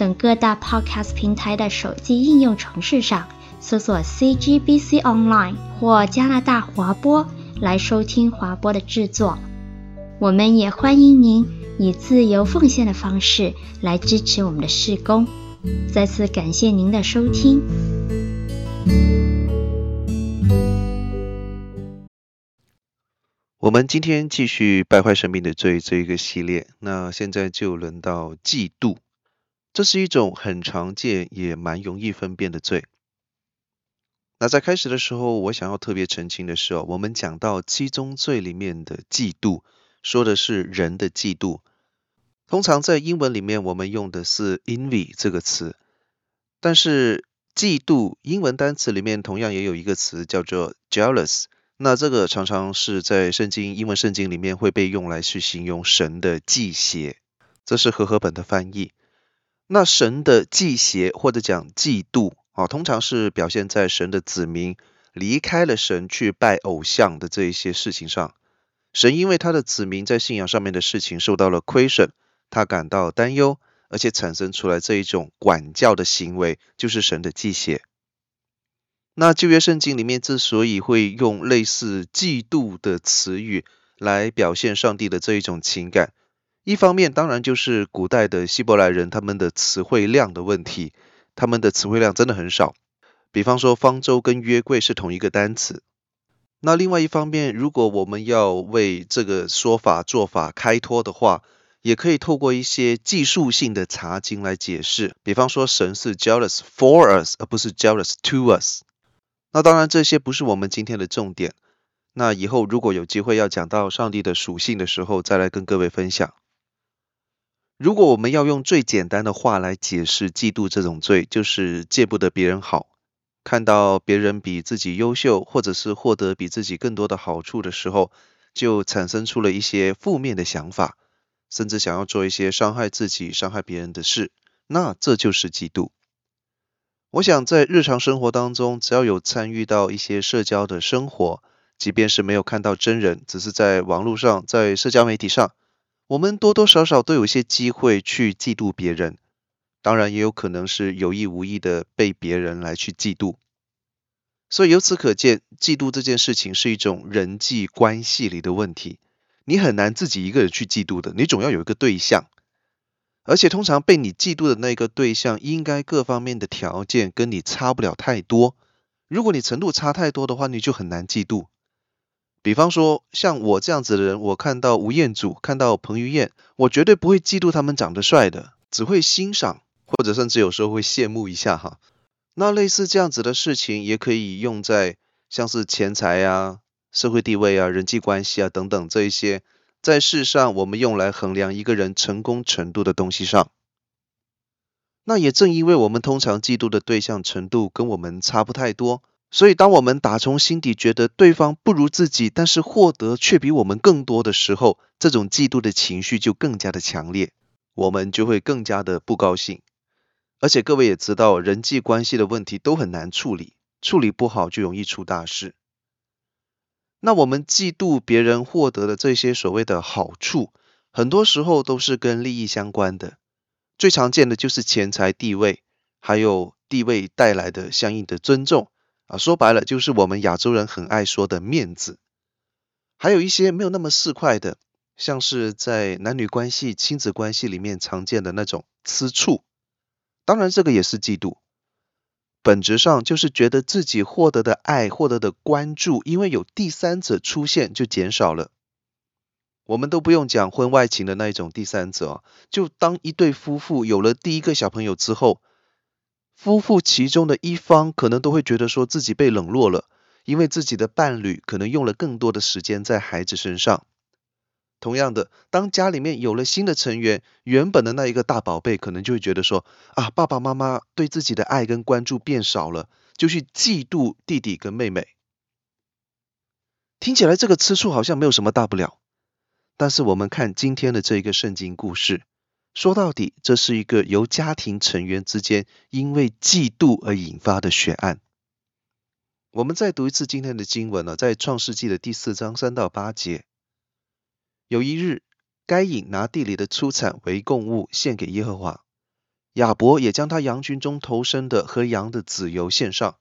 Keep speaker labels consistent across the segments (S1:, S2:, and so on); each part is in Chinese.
S1: 等各大 Podcast 平台的手机应用程式上搜索 CGBC Online 或加拿大华播来收听华播的制作。我们也欢迎您以自由奉献的方式来支持我们的事工。再次感谢您的收听。
S2: 我们今天继续败坏生命的罪这一个系列，那现在就轮到嫉妒。这是一种很常见也蛮容易分辨的罪。那在开始的时候，我想要特别澄清的是哦，我们讲到七宗罪里面的嫉妒，说的是人的嫉妒。通常在英文里面，我们用的是 envy 这个词，但是嫉妒英文单词里面同样也有一个词叫做 jealous。那这个常常是在圣经英文圣经里面会被用来去形容神的忌邪，这是和合本的翻译。那神的忌邪或者讲嫉妒啊，通常是表现在神的子民离开了神去拜偶像的这一些事情上。神因为他的子民在信仰上面的事情受到了亏损，他感到担忧，而且产生出来这一种管教的行为，就是神的忌邪。那旧约圣经里面之所以会用类似嫉妒的词语来表现上帝的这一种情感。一方面，当然就是古代的希伯来人他们的词汇量的问题，他们的词汇量真的很少。比方说，方舟跟约柜是同一个单词。那另外一方面，如果我们要为这个说法做法开脱的话，也可以透过一些技术性的查经来解释。比方说，神是 jealous for us，而不是 jealous to us。那当然，这些不是我们今天的重点。那以后如果有机会要讲到上帝的属性的时候，再来跟各位分享。如果我们要用最简单的话来解释嫉妒这种罪，就是见不得别人好，看到别人比自己优秀，或者是获得比自己更多的好处的时候，就产生出了一些负面的想法，甚至想要做一些伤害自己、伤害别人的事，那这就是嫉妒。我想在日常生活当中，只要有参与到一些社交的生活，即便是没有看到真人，只是在网络上、在社交媒体上。我们多多少少都有些机会去嫉妒别人，当然也有可能是有意无意的被别人来去嫉妒。所以由此可见，嫉妒这件事情是一种人际关系里的问题。你很难自己一个人去嫉妒的，你总要有一个对象，而且通常被你嫉妒的那个对象，应该各方面的条件跟你差不了太多。如果你程度差太多的话，你就很难嫉妒。比方说，像我这样子的人，我看到吴彦祖，看到彭于晏，我绝对不会嫉妒他们长得帅的，只会欣赏，或者甚至有时候会羡慕一下哈。那类似这样子的事情，也可以用在像是钱财啊、社会地位啊、人际关系啊等等这一些，在世上我们用来衡量一个人成功程度的东西上。那也正因为我们通常嫉妒的对象程度跟我们差不太多。所以，当我们打从心底觉得对方不如自己，但是获得却比我们更多的时候，这种嫉妒的情绪就更加的强烈，我们就会更加的不高兴。而且，各位也知道，人际关系的问题都很难处理，处理不好就容易出大事。那我们嫉妒别人获得的这些所谓的好处，很多时候都是跟利益相关的，最常见的就是钱财、地位，还有地位带来的相应的尊重。啊，说白了就是我们亚洲人很爱说的面子，还有一些没有那么市侩的，像是在男女关系、亲子关系里面常见的那种吃醋，当然这个也是嫉妒，本质上就是觉得自己获得的爱、获得的关注，因为有第三者出现就减少了。我们都不用讲婚外情的那一种第三者，就当一对夫妇有了第一个小朋友之后。夫妇其中的一方可能都会觉得说自己被冷落了，因为自己的伴侣可能用了更多的时间在孩子身上。同样的，当家里面有了新的成员，原本的那一个大宝贝可能就会觉得说啊，爸爸妈妈对自己的爱跟关注变少了，就去嫉妒弟弟跟妹妹。听起来这个吃醋好像没有什么大不了，但是我们看今天的这一个圣经故事，说到底，这是一个由家庭成员之间因为嫉妒而引发的血案。我们再读一次今天的经文呢，在创世纪的第四章三到八节。有一日，该隐拿地里的出产为供物献给耶和华，亚伯也将他羊群中头生的和羊的子油献上。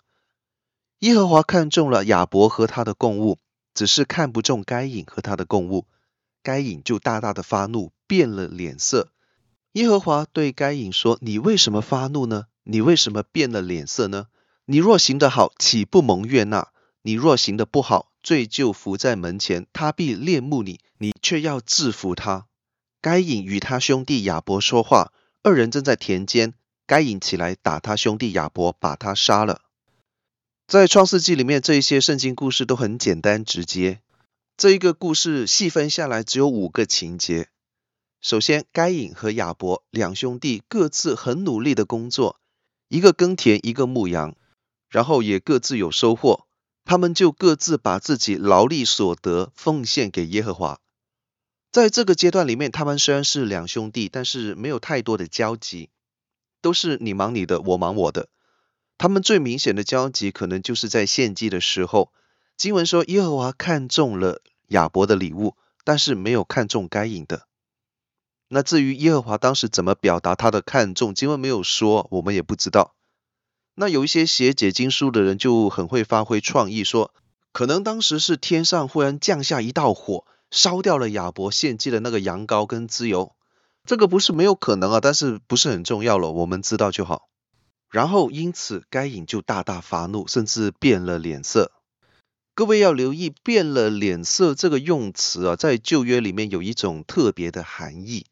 S2: 耶和华看中了亚伯和他的供物，只是看不中该隐和他的供物，该隐就大大的发怒，变了脸色。耶和华对该隐说：“你为什么发怒呢？你为什么变了脸色呢？”你若行得好，岂不蒙悦纳？你若行得不好，罪就伏在门前，他必恋慕你，你却要制服他。该隐与他兄弟亚伯说话，二人正在田间。该隐起来打他兄弟亚伯，把他杀了。在创世纪里面，这一些圣经故事都很简单直接。这一个故事细分下来，只有五个情节。首先，该隐和亚伯两兄弟各自很努力的工作，一个耕田，一个牧羊。然后也各自有收获，他们就各自把自己劳力所得奉献给耶和华。在这个阶段里面，他们虽然是两兄弟，但是没有太多的交集，都是你忙你的，我忙我的。他们最明显的交集，可能就是在献祭的时候。经文说，耶和华看中了亚伯的礼物，但是没有看中该隐的。那至于耶和华当时怎么表达他的看重，经文没有说，我们也不知道。那有一些写解经书的人就很会发挥创意，说可能当时是天上忽然降下一道火，烧掉了亚伯献祭的那个羊羔跟脂油。这个不是没有可能啊，但是不是很重要了，我们知道就好。然后因此该隐就大大发怒，甚至变了脸色。各位要留意“变了脸色”这个用词啊，在旧约里面有一种特别的含义。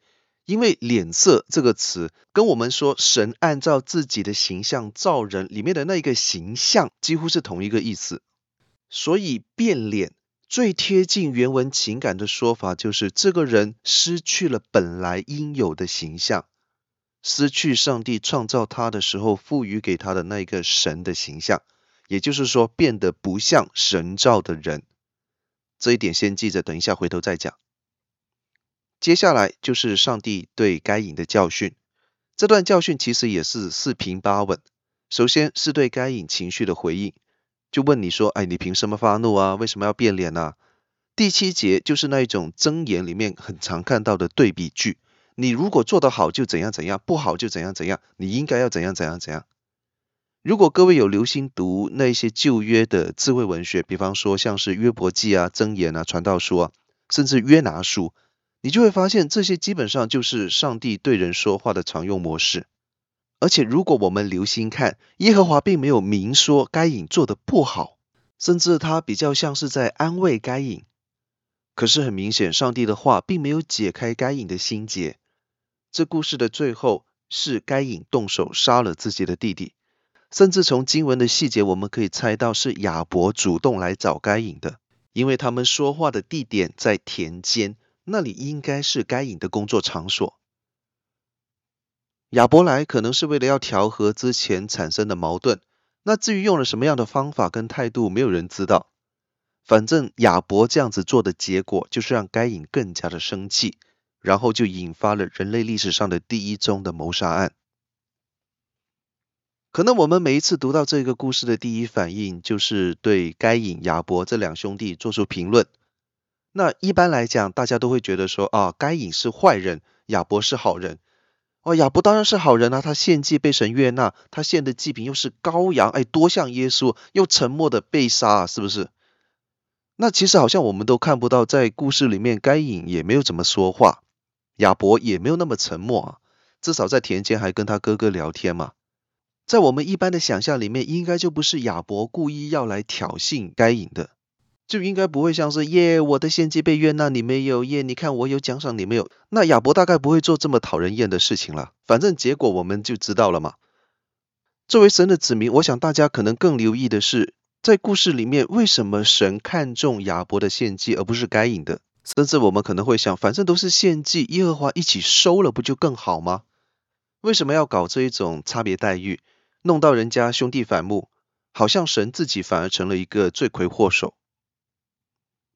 S2: 因为“脸色”这个词跟我们说神按照自己的形象造人里面的那一个形象几乎是同一个意思，所以变脸最贴近原文情感的说法就是这个人失去了本来应有的形象，失去上帝创造他的时候赋予给他的那一个神的形象，也就是说变得不像神造的人。这一点先记着，等一下回头再讲。接下来就是上帝对该隐的教训。这段教训其实也是四平八稳。首先是对该隐情绪的回应，就问你说：“哎，你凭什么发怒啊？为什么要变脸啊？”第七节就是那一种箴言里面很常看到的对比句：你如果做得好就怎样怎样，不好就怎样怎样，你应该要怎样怎样怎样。如果各位有留心读那些旧约的智慧文学，比方说像是约伯记啊、箴言啊、传道书啊，甚至约拿书。你就会发现，这些基本上就是上帝对人说话的常用模式。而且，如果我们留心看，耶和华并没有明说该隐做得不好，甚至他比较像是在安慰该隐。可是很明显，上帝的话并没有解开该隐的心结。这故事的最后是该隐动手杀了自己的弟弟，甚至从经文的细节，我们可以猜到是亚伯主动来找该隐的，因为他们说话的地点在田间。那里应该是该隐的工作场所。亚伯来可能是为了要调和之前产生的矛盾。那至于用了什么样的方法跟态度，没有人知道。反正亚伯这样子做的结果，就是让该隐更加的生气，然后就引发了人类历史上的第一宗的谋杀案。可能我们每一次读到这个故事的第一反应，就是对该隐、亚伯这两兄弟做出评论。那一般来讲，大家都会觉得说啊，该隐是坏人，亚伯是好人。哦，亚伯当然是好人啊，他献祭被神悦纳，他献的祭品又是羔羊，哎，多像耶稣，又沉默的被杀啊，是不是？那其实好像我们都看不到，在故事里面，该隐也没有怎么说话，亚伯也没有那么沉默啊，至少在田间还跟他哥哥聊天嘛。在我们一般的想象里面，应该就不是亚伯故意要来挑衅该隐的。就应该不会像是耶，我的献祭被悦纳，你没有耶，你看我有奖赏，你没有。那亚伯大概不会做这么讨人厌的事情了。反正结果我们就知道了嘛。作为神的子民，我想大家可能更留意的是，在故事里面，为什么神看重亚伯的献祭而不是该隐的？甚至我们可能会想，反正都是献祭，耶和华一起收了，不就更好吗？为什么要搞这一种差别待遇，弄到人家兄弟反目，好像神自己反而成了一个罪魁祸首？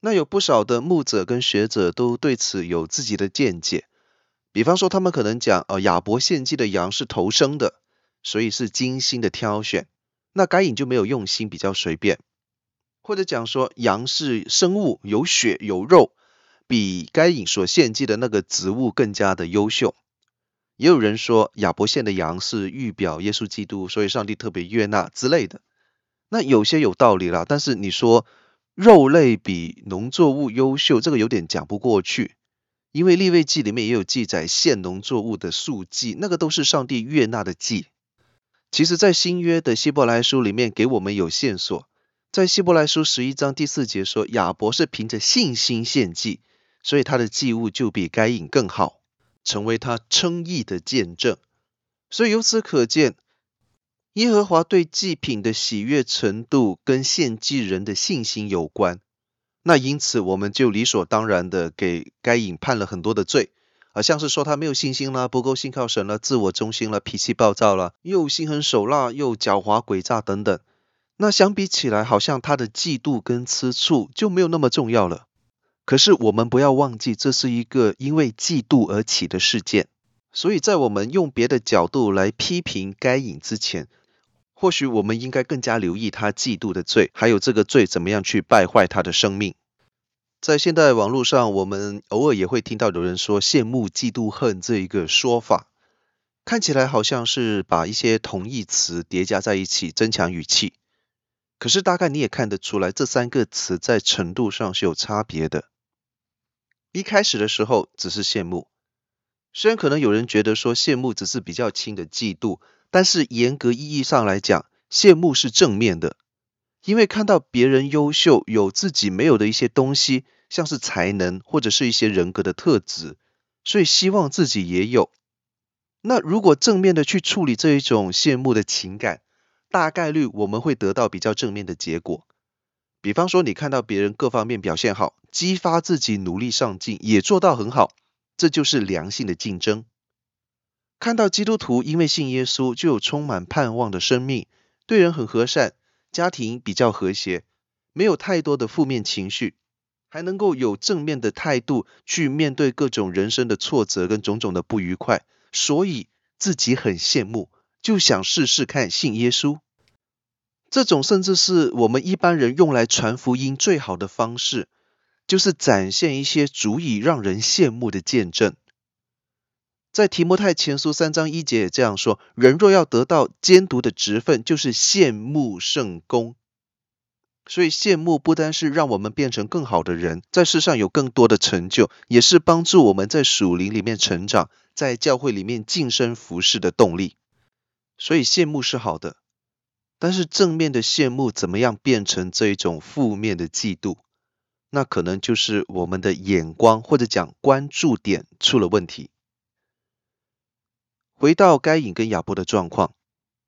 S2: 那有不少的牧者跟学者都对此有自己的见解，比方说他们可能讲，呃，亚伯献祭的羊是头生的，所以是精心的挑选，那该隐就没有用心，比较随便，或者讲说羊是生物，有血有肉。比该隐所献祭的那个植物更加的优秀。也有人说亚伯献的羊是预表耶稣基督，所以上帝特别悦纳之类的。那有些有道理啦，但是你说肉类比农作物优秀，这个有点讲不过去。因为利未记里面也有记载献农作物的素祭，那个都是上帝悦纳的祭。其实，在新约的希伯来书里面给我们有线索，在希伯来书十一章第四节说亚伯是凭着信心献祭。所以他的祭物就比该隐更好，成为他称义的见证。所以由此可见，耶和华对祭品的喜悦程度跟献祭人的信心有关。那因此我们就理所当然的给该隐判了很多的罪，好像是说他没有信心啦，不够信靠神了，自我中心了，脾气暴躁了，又心狠手辣，又狡猾诡诈等等。那相比起来，好像他的嫉妒跟吃醋就没有那么重要了。可是我们不要忘记，这是一个因为嫉妒而起的事件。所以在我们用别的角度来批评该隐之前，或许我们应该更加留意他嫉妒的罪，还有这个罪怎么样去败坏他的生命。在现代网络上，我们偶尔也会听到有人说“羡慕、嫉妒、恨”这一个说法，看起来好像是把一些同义词叠加在一起，增强语气。可是大概你也看得出来，这三个词在程度上是有差别的。一开始的时候只是羡慕，虽然可能有人觉得说羡慕只是比较轻的嫉妒，但是严格意义上来讲，羡慕是正面的，因为看到别人优秀，有自己没有的一些东西，像是才能或者是一些人格的特质，所以希望自己也有。那如果正面的去处理这一种羡慕的情感，大概率我们会得到比较正面的结果，比方说你看到别人各方面表现好，激发自己努力上进，也做到很好，这就是良性的竞争。看到基督徒因为信耶稣就有充满盼望的生命，对人很和善，家庭比较和谐，没有太多的负面情绪，还能够有正面的态度去面对各种人生的挫折跟种种的不愉快，所以自己很羡慕。就想试试看信耶稣，这种甚至是我们一般人用来传福音最好的方式，就是展现一些足以让人羡慕的见证。在提摩太前书三章一节也这样说：人若要得到监督的职分，就是羡慕圣工。所以羡慕不单是让我们变成更好的人，在世上有更多的成就，也是帮助我们在属灵里面成长，在教会里面晋升服侍的动力。所以羡慕是好的，但是正面的羡慕怎么样变成这一种负面的嫉妒？那可能就是我们的眼光或者讲关注点出了问题。回到该隐跟亚伯的状况，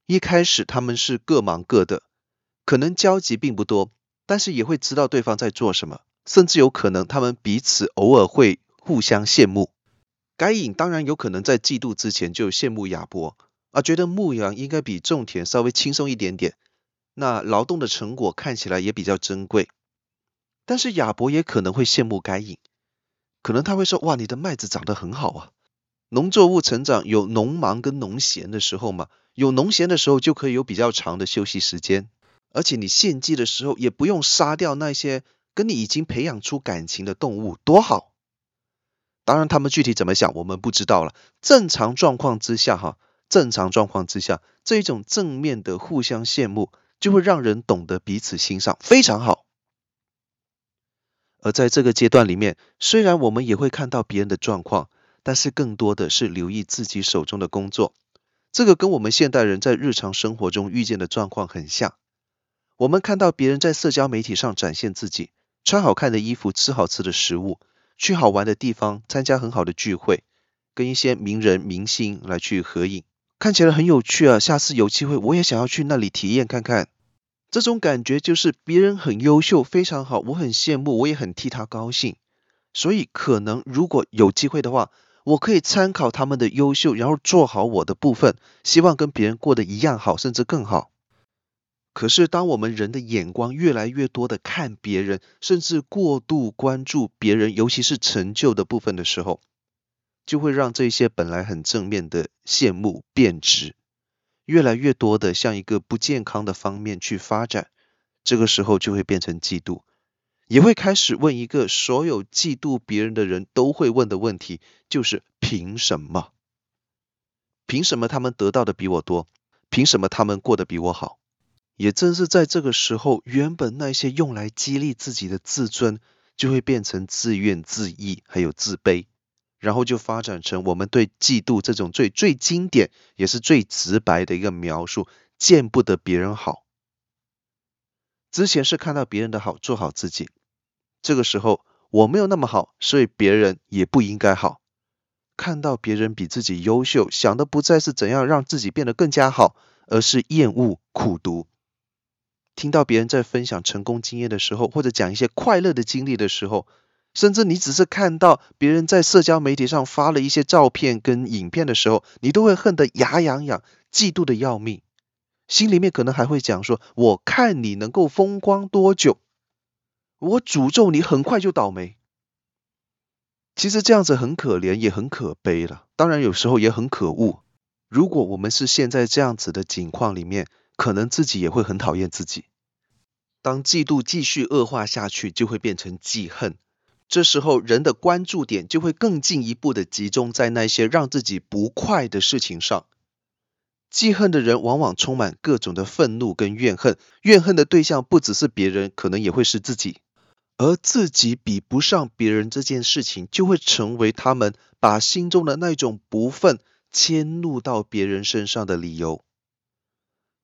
S2: 一开始他们是各忙各的，可能交集并不多，但是也会知道对方在做什么，甚至有可能他们彼此偶尔会互相羡慕。该隐当然有可能在嫉妒之前就羡慕亚伯。啊，觉得牧羊应该比种田稍微轻松一点点，那劳动的成果看起来也比较珍贵。但是亚伯也可能会羡慕该隐，可能他会说：哇，你的麦子长得很好啊！农作物成长有农忙跟农闲的时候嘛，有农闲的时候就可以有比较长的休息时间，而且你献祭的时候也不用杀掉那些跟你已经培养出感情的动物，多好！当然，他们具体怎么想，我们不知道了。正常状况之下，哈。正常状况之下，这一种正面的互相羡慕，就会让人懂得彼此欣赏，非常好。而在这个阶段里面，虽然我们也会看到别人的状况，但是更多的是留意自己手中的工作。这个跟我们现代人在日常生活中遇见的状况很像。我们看到别人在社交媒体上展现自己，穿好看的衣服，吃好吃的食物，去好玩的地方，参加很好的聚会，跟一些名人明星来去合影。看起来很有趣啊！下次有机会我也想要去那里体验看看。这种感觉就是别人很优秀，非常好，我很羡慕，我也很替他高兴。所以可能如果有机会的话，我可以参考他们的优秀，然后做好我的部分，希望跟别人过得一样好，甚至更好。可是当我们人的眼光越来越多的看别人，甚至过度关注别人，尤其是成就的部分的时候，就会让这些本来很正面的羡慕变质，越来越多的向一个不健康的方面去发展。这个时候就会变成嫉妒。也会开始问一个所有嫉妒别人的人都会问的问题，就是凭什么？凭什么他们得到的比我多？凭什么他们过得比我好？也正是在这个时候，原本那些用来激励自己的自尊，就会变成自怨自艾，还有自卑，然后就发展成我们对嫉妒这种最最经典也是最直白的一个描述：见不得别人好。之前是看到别人的好，做好自己。这个时候我没有那么好，所以别人也不应该好。看到别人比自己优秀，想的不再是怎样让自己变得更加好，而是厌恶、苦读。听到别人在分享成功经验的时候，或者讲一些快乐的经历的时候，甚至你只是看到别人在社交媒体上发了一些照片跟影片的时候，你都会恨得牙痒痒，嫉妒的要命。心里面可能还会讲说：“我看你能够风光多久，我诅咒你很快就倒霉。”其实这样子很可怜，也很可悲了。当然有时候也很可恶。如果我们是现在这样子的境况里面，可能自己也会很讨厌自己。当嫉妒继续恶化下去，就会变成记恨。这时候人的关注点就会更进一步的集中在那些让自己不快的事情上。记恨的人往往充满各种的愤怒跟怨恨，怨恨的对象不只是别人，可能也会是自己，而自己比不上别人这件事情，就会成为他们把心中的那种不忿迁怒到别人身上的理由。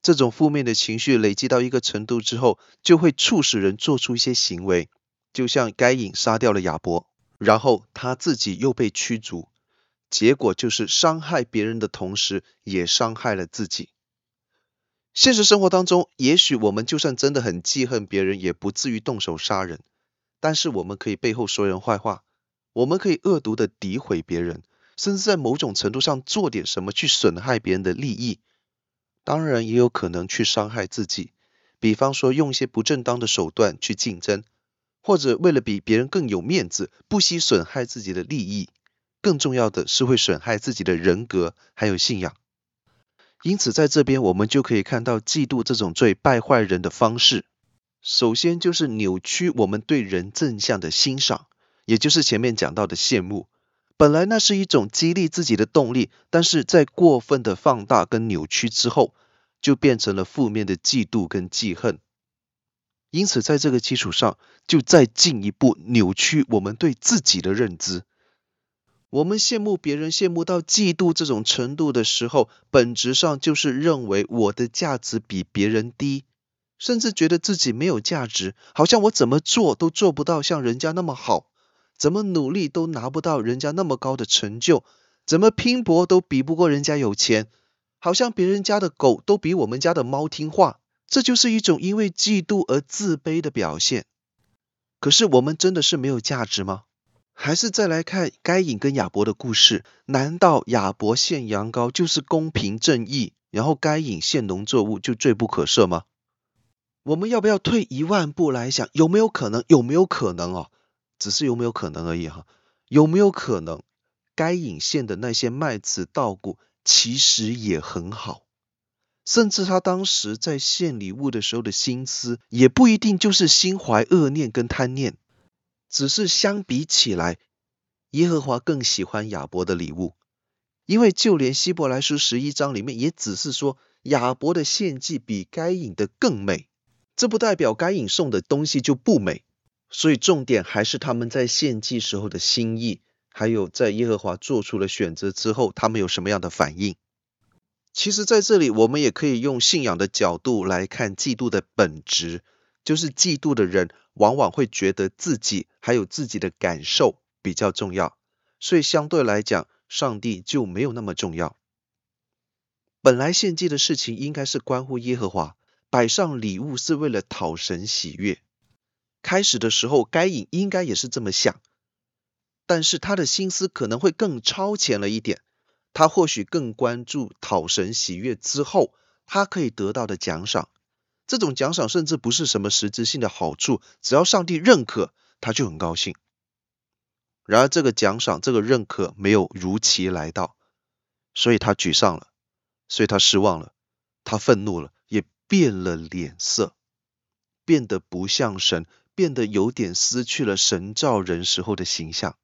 S2: 这种负面的情绪累积到一个程度之后，就会促使人做出一些行为，就像该隐杀掉了亚伯，然后他自己又被驱逐。结果就是伤害别人的同时，也伤害了自己。现实生活当中，也许我们就算真的很记恨别人，也不至于动手杀人。但是我们可以背后说人坏话，我们可以恶毒的诋毁别人，甚至在某种程度上做点什么去损害别人的利益。当然，也有可能去伤害自己，比方说用一些不正当的手段去竞争，或者为了比别人更有面子，不惜损害自己的利益。更重要的是会损害自己的人格还有信仰，因此在这边我们就可以看到嫉妒这种最败坏人的方式。首先就是扭曲我们对人正向的欣赏，也就是前面讲到的羡慕。本来那是一种激励自己的动力，但是在过分的放大跟扭曲之后，就变成了负面的嫉妒跟记恨。因此在这个基础上，就再进一步扭曲我们对自己的认知。我们羡慕别人，羡慕到嫉妒这种程度的时候，本质上就是认为我的价值比别人低，甚至觉得自己没有价值，好像我怎么做都做不到像人家那么好，怎么努力都拿不到人家那么高的成就，怎么拼搏都比不过人家有钱，好像别人家的狗都比我们家的猫听话，这就是一种因为嫉妒而自卑的表现。可是我们真的是没有价值吗？还是再来看该隐跟亚伯的故事，难道亚伯献羊羔就是公平正义，然后该隐献农作物就罪不可赦吗？我们要不要退一万步来想，有没有可能？有没有可能哦？只是有没有可能而已哈？有没有可能该隐献的那些麦子稻谷其实也很好，甚至他当时在献礼物的时候的心思也不一定就是心怀恶念跟贪念。只是相比起来，耶和华更喜欢亚伯的礼物，因为就连希伯来书十一章里面也只是说亚伯的献祭比该隐的更美，这不代表该隐送的东西就不美，所以重点还是他们在献祭时候的心意，还有在耶和华做出了选择之后，他们有什么样的反应。其实在这里，我们也可以用信仰的角度来看嫉妒的本质，就是嫉妒的人。往往会觉得自己还有自己的感受比较重要，所以相对来讲，上帝就没有那么重要。本来献祭的事情应该是关乎耶和华，摆上礼物是为了讨神喜悦。开始的时候，该隐应该也是这么想，但是他的心思可能会更超前了一点。他或许更关注讨神喜悦之后，他可以得到的奖赏。这种奖赏甚至不是什么实质性的好处，只要上帝认可，他就很高兴。然而，这个奖赏、这个认可没有如期来到，所以他沮丧了，所以他失望了，他愤怒了，变了脸色，变得不像神，变得有点失去了神造人时候的形象。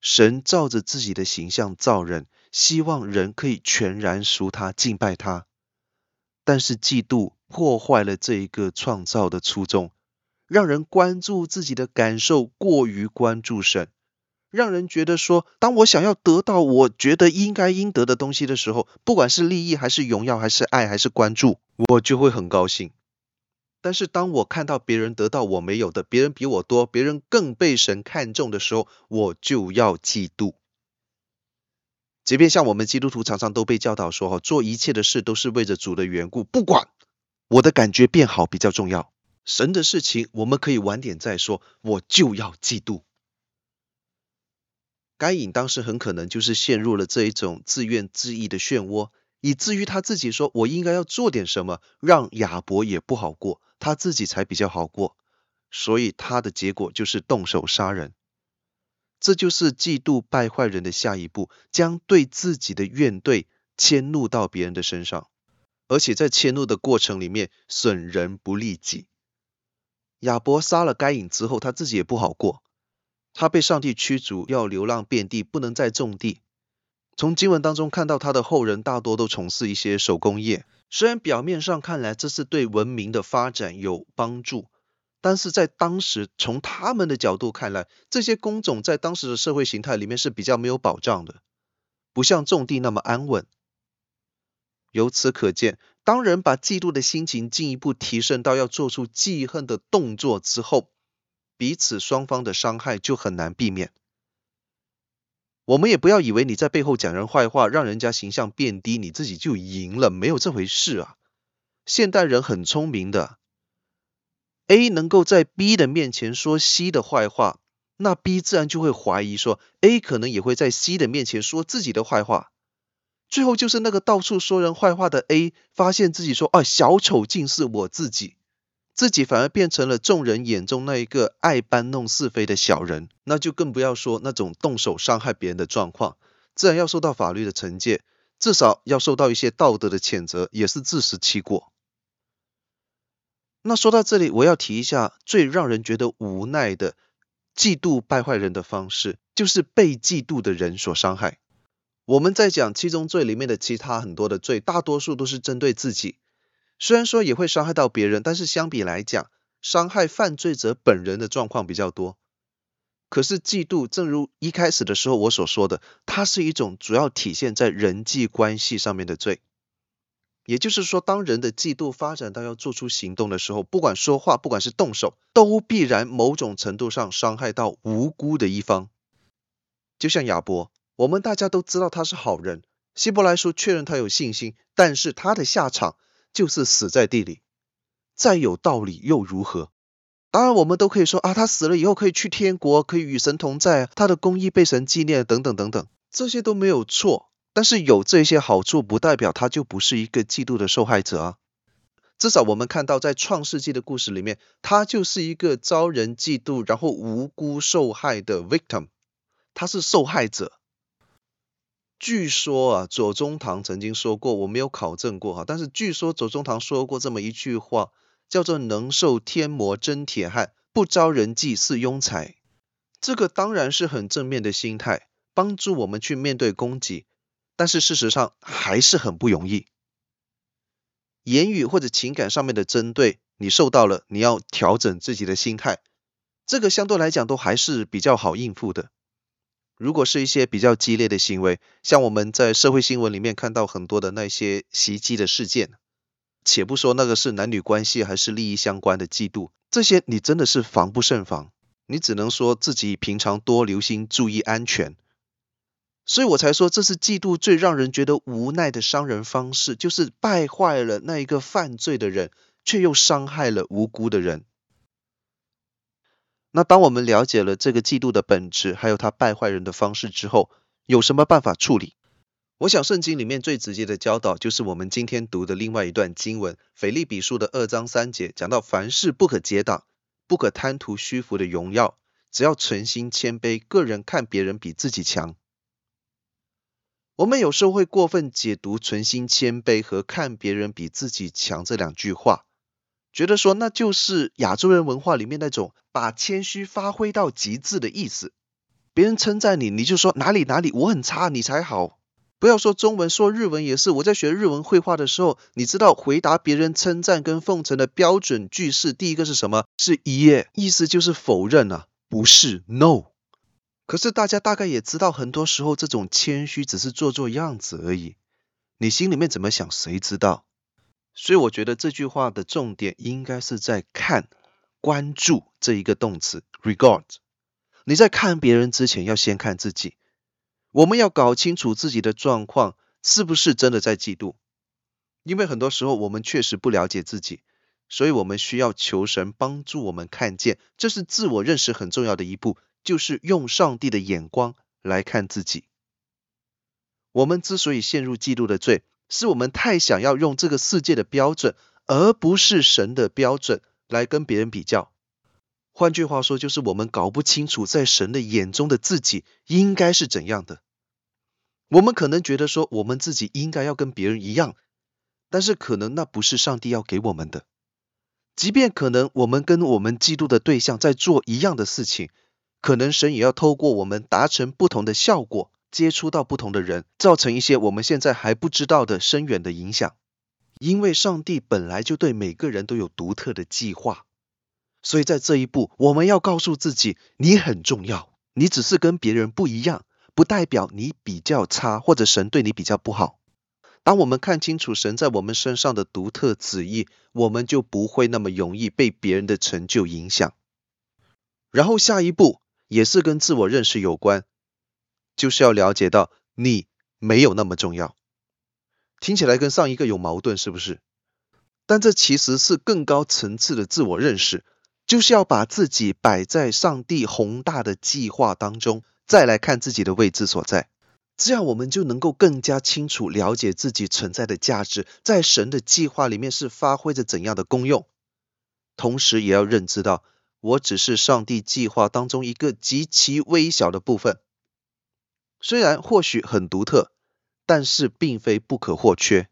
S2: 神照着自己的形象造人，希望人可以全然属他、敬拜他。但是嫉妒破坏了这一个创造的初衷，让人关注自己的感受，过于关注神，让人觉得说，当我想要得到我觉得应该应得的东西的时候，不管是利益还是荣耀，还是爱，还是关注，我就会很高兴。但是当我看到别人得到我没有的，别人比我多，别人更被神看重的时候，我就要嫉妒。即便像我们基督徒常常都被教导说，哈，做一切的事都是为着主的缘故，不管我的感觉变好比较重要。神的事情我们可以晚点再说，我就要嫉妒。该隐当时很可能就是陷入了这一种自怨自艾的漩涡，以至于他自己说：“我应该要做点什么，让亚伯也不好过。”他自己才比较好过，所以他的结果就是动手杀人。这就是嫉妒败坏人的下一步，将对自己的怨怼迁怒到别人的身上，而且在迁怒的过程里面损人不利己。亚伯杀了该隐之后，他自己也不好过，他被上帝驱逐，要流浪遍地，不能再种地。从经文当中看到，他的后人大多都从事一些手工业。虽然表面上看来这是对文明的发展有帮助，但是在当时从他们的角度看来，这些工种在当时的社会形态里面是比较没有保障的，不像种地那么安稳。由此可见，当人把嫉妒的心情进一步提升到要做出记恨的动作之后，彼此双方的伤害就很难避免。我们也不要以为你在背后讲人坏话，让人家形象变低，你自己就赢了，没有这回事啊！现代人很聪明的，A 能够在 B 的面前说 C 的坏话，那 B 自然就会怀疑说 A 可能也会在 C 的面前说自己的坏话，最后就是那个到处说人坏话的 A 发现自己说啊，小丑竟是我自己。自己反而变成了众人眼中那一个爱搬弄是非的小人，那就更不要说那种动手伤害别人的状况，自然要受到法律的惩戒，至少要受到一些道德的谴责，也是自食其果。那说到这里，我要提一下最让人觉得无奈的嫉妒败坏人的方式，就是被嫉妒的人所伤害。我们在讲七宗罪里面的其他很多的罪，大多数都是针对自己。虽然说也会伤害到别人，但是相比来讲，伤害犯罪者本人的状况比较多。可是嫉妒，正如一开始的时候我所说的，它是一种主要体现在人际关系上面的罪。也就是说，当人的嫉妒发展到要做出行动的时候，不管说话，不管是动手，都必然某种程度上伤害到无辜的一方。就像亚伯，我们大家都知道他是好人，希伯来书确认他有信心，但是他的下场。就是死在地里，再有道理又如何？当然，我们都可以说啊，他死了以后可以去天国，可以与神同在，他的公义被神纪念，等等等等，这些都没有错。但是有这些好处，不代表他就不是一个嫉妒的受害者啊。至少我们看到，在创世纪的故事里面，他就是一个遭人嫉妒，然后无辜受害的 victim，他是受害者。据说啊，左宗棠曾经说过，我没有考证过哈，但是据说左宗棠说过这么一句话，叫做“能受天磨真铁汉，不招人忌似庸才”。这个当然是很正面的心态，帮助我们去面对攻击，但是事实上还是很不容易。言语或者情感上面的针对，你受到了，你要调整自己的心态，这个相对来讲都还是比较好应付的。如果是一些比较激烈的行为，像我们在社会新闻里面看到很多的那些袭击的事件，且不说那个是男女关系还是利益相关的嫉妒，这些你真的是防不胜防，你只能说自己平常多留心注意安全。所以我才说这是嫉妒最让人觉得无奈的伤人方式，就是败坏了那一个犯罪的人，却又伤害了无辜的人。那当我们了解了这个嫉妒的本质，还有它败坏人的方式之后，有什么办法处理？我想圣经里面最直接的教导，就是我们今天读的另外一段经文，腓立比书的二章三节，讲到凡事不可结党，不可贪图虚浮的荣耀，只要存心谦卑，个人看别人比自己强。我们有时候会过分解读“存心谦卑”和“看别人比自己强”这两句话。觉得说那就是亚洲人文化里面那种把谦虚发挥到极致的意思。别人称赞你，你就说哪里哪里我很差，你才好。不要说中文，说日文也是。我在学日文会话的时候，你知道回答别人称赞跟奉承的标准句式，第一个是什么？是いえ，意思就是否认啊，不是 no。可是大家大概也知道，很多时候这种谦虚只是做做样子而已。你心里面怎么想，谁知道？所以我觉得这句话的重点应该是在看、关注这一个动词 regard。你在看别人之前，要先看自己。我们要搞清楚自己的状况是不是真的在嫉妒，因为很多时候我们确实不了解自己，所以我们需要求神帮助我们看见，这是自我认识很重要的一步，就是用上帝的眼光来看自己。我们之所以陷入嫉妒的罪，是我们太想要用这个世界的标准，而不是神的标准来跟别人比较。换句话说，就是我们搞不清楚在神的眼中的自己应该是怎样的。我们可能觉得说，我们自己应该要跟别人一样，但是可能那不是上帝要给我们的。即便可能我们跟我们嫉妒的对象在做一样的事情，可能神也要透过我们达成不同的效果。接触到不同的人，造成一些我们现在还不知道的深远的影响。因为上帝本来就对每个人都有独特的计划，所以在这一步，我们要告诉自己，你很重要。你只是跟别人不一样，不代表你比较差，或者神对你比较不好。当我们看清楚神在我们身上的独特旨意，我们就不会那么容易被别人的成就影响。然后下一步也是跟自我认识有关。就是要了解到你没有那么重要，听起来跟上一个有矛盾，是不是？但这其实是更高层次的自我认识，就是要把自己摆在上帝宏大的计划当中，再来看自己的位置所在，这样我们就能够更加清楚了解自己存在的价值，在神的计划里面是发挥着怎样的功用，同时也要认知到，我只是上帝计划当中一个极其微小的部分。虽然或许很独特，但是并非不可或缺。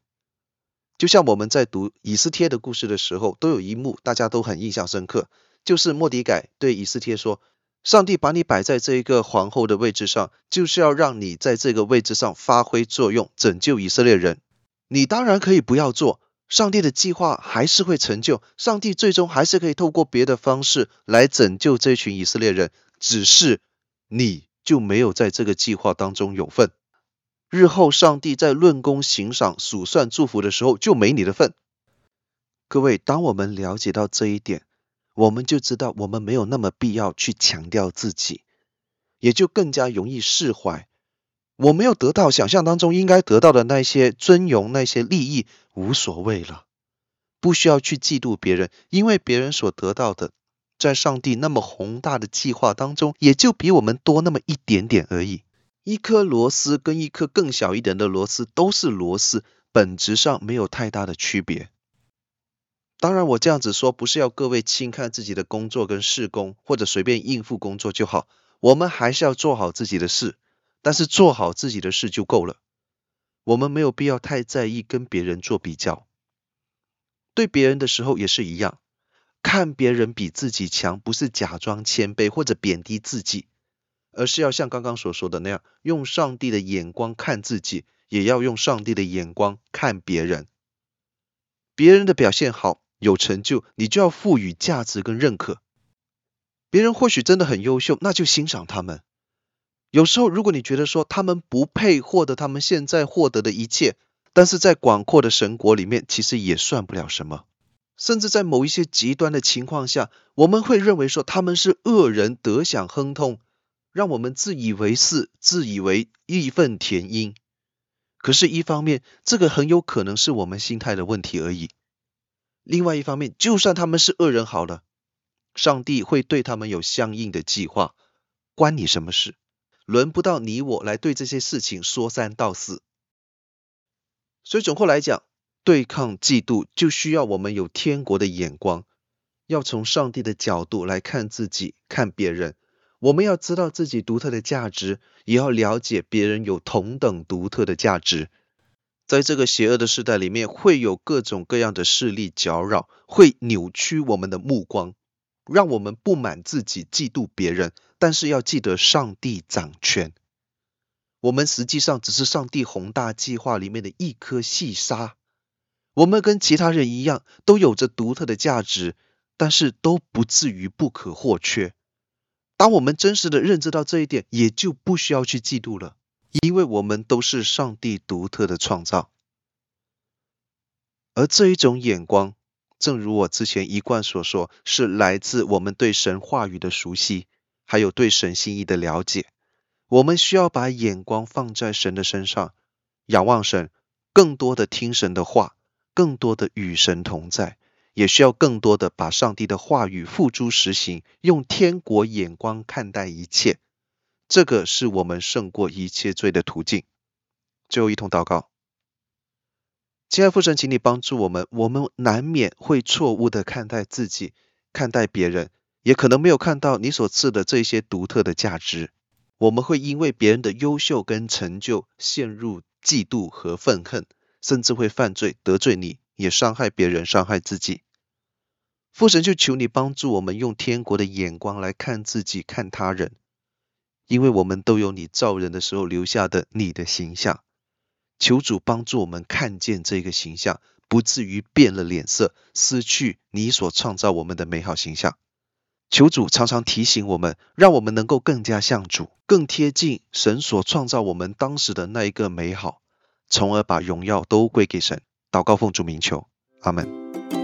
S2: 就像我们在读以斯帖的故事的时候，都有一幕大家都很印象深刻，就是莫迪改对以斯帖说：“上帝把你摆在这一个皇后的位置上，就是要让你在这个位置上发挥作用，拯救以色列人。你当然可以不要做，上帝的计划还是会成就，上帝最终还是可以透过别的方式来拯救这群以色列人，只是你。”就没有在这个计划当中有份。日后上帝在论功行赏、数算祝福的时候，就没你的份。各位，当我们了解到这一点，我们就知道我们没有那么必要去强调自己，也就更加容易释怀。我没有得到想象当中应该得到的那些尊荣、那些利益，无所谓了，不需要去嫉妒别人，因为别人所得到的。在上帝那么宏大的计划当中，也就比我们多那么一点点而已。一颗螺丝跟一颗更小一点的螺丝都是螺丝，本质上没有太大的区别。当然，我这样子说不是要各位轻看自己的工作跟事工，或者随便应付工作就好。我们还是要做好自己的事，但是做好自己的事就够了。我们没有必要太在意跟别人做比较。对别人的时候也是一样。看别人比自己强，不是假装谦卑或者贬低自己，而是要像刚刚所说的那样，用上帝的眼光看自己，也要用上帝的眼光看别人。别人的表现好，有成就，你就要赋予价值跟认可。别人或许真的很优秀，那就欣赏他们。有时候，如果你觉得说他们不配获得他们现在获得的一切，但是在广阔的神国里面，其实也算不了什么。甚至在某一些极端的情况下，我们会认为说他们是恶人得享亨通，让我们自以为是，自以为义愤填膺。可是，一方面，这个很有可能是我们心态的问题而已；另外一方面，就算他们是恶人好了，上帝会对他们有相应的计划，关你什么事？轮不到你我来对这些事情说三道四。所以总括来讲，对抗嫉妒就需要我们有天国的眼光，要从上帝的角度来看自己、看别人。我们要知道自己独特的价值，也要了解别人有同等独特的价值。在这个邪恶的时代里面，会有各种各样的势力搅扰，会扭曲我们的目光，让我们不满自己、嫉妒别人。但是要记得，上帝掌权。我们实际上只是上帝宏大计划里面的一颗细沙。我们跟其他人一样，都有着独特的价值，但是都不至于不可或缺。当我们真实的认知到这一点，也就不需要去嫉妒了，因为我们都是上帝独特的创造。而这一种眼光，正如我之前一贯所说，是来自我们对神话语的熟悉，还有对神心意的了解。我们需要把眼光放在神的身上，仰望神，更多的听神的话，更多的与神同在。也需要更多的把上帝的话语付诸实行，用天国眼光看待一切，这个是我们胜过一切罪的途径。最后一通祷告，亲爱的父神，请你帮助我们，我们难免会错误的看待自己，看待别人，也可能没有看到你所赐的这些独特的价值。我们会因为别人的优秀跟成就陷入嫉妒和愤恨，甚至会犯罪得罪你，也伤害别人，伤害自己。父神就求你帮助我们用天国的眼光来看自己、看他人，因为我们都有你造人的时候留下的你的形象。求主帮助我们看见这个形象，不至于变了脸色，失去你所创造我们的美好形象。求主常常提醒我们，让我们能够更加像主，更贴近神所创造我们当时的那一个美好，从而把荣耀都归给神。祷告奉主名求，阿门。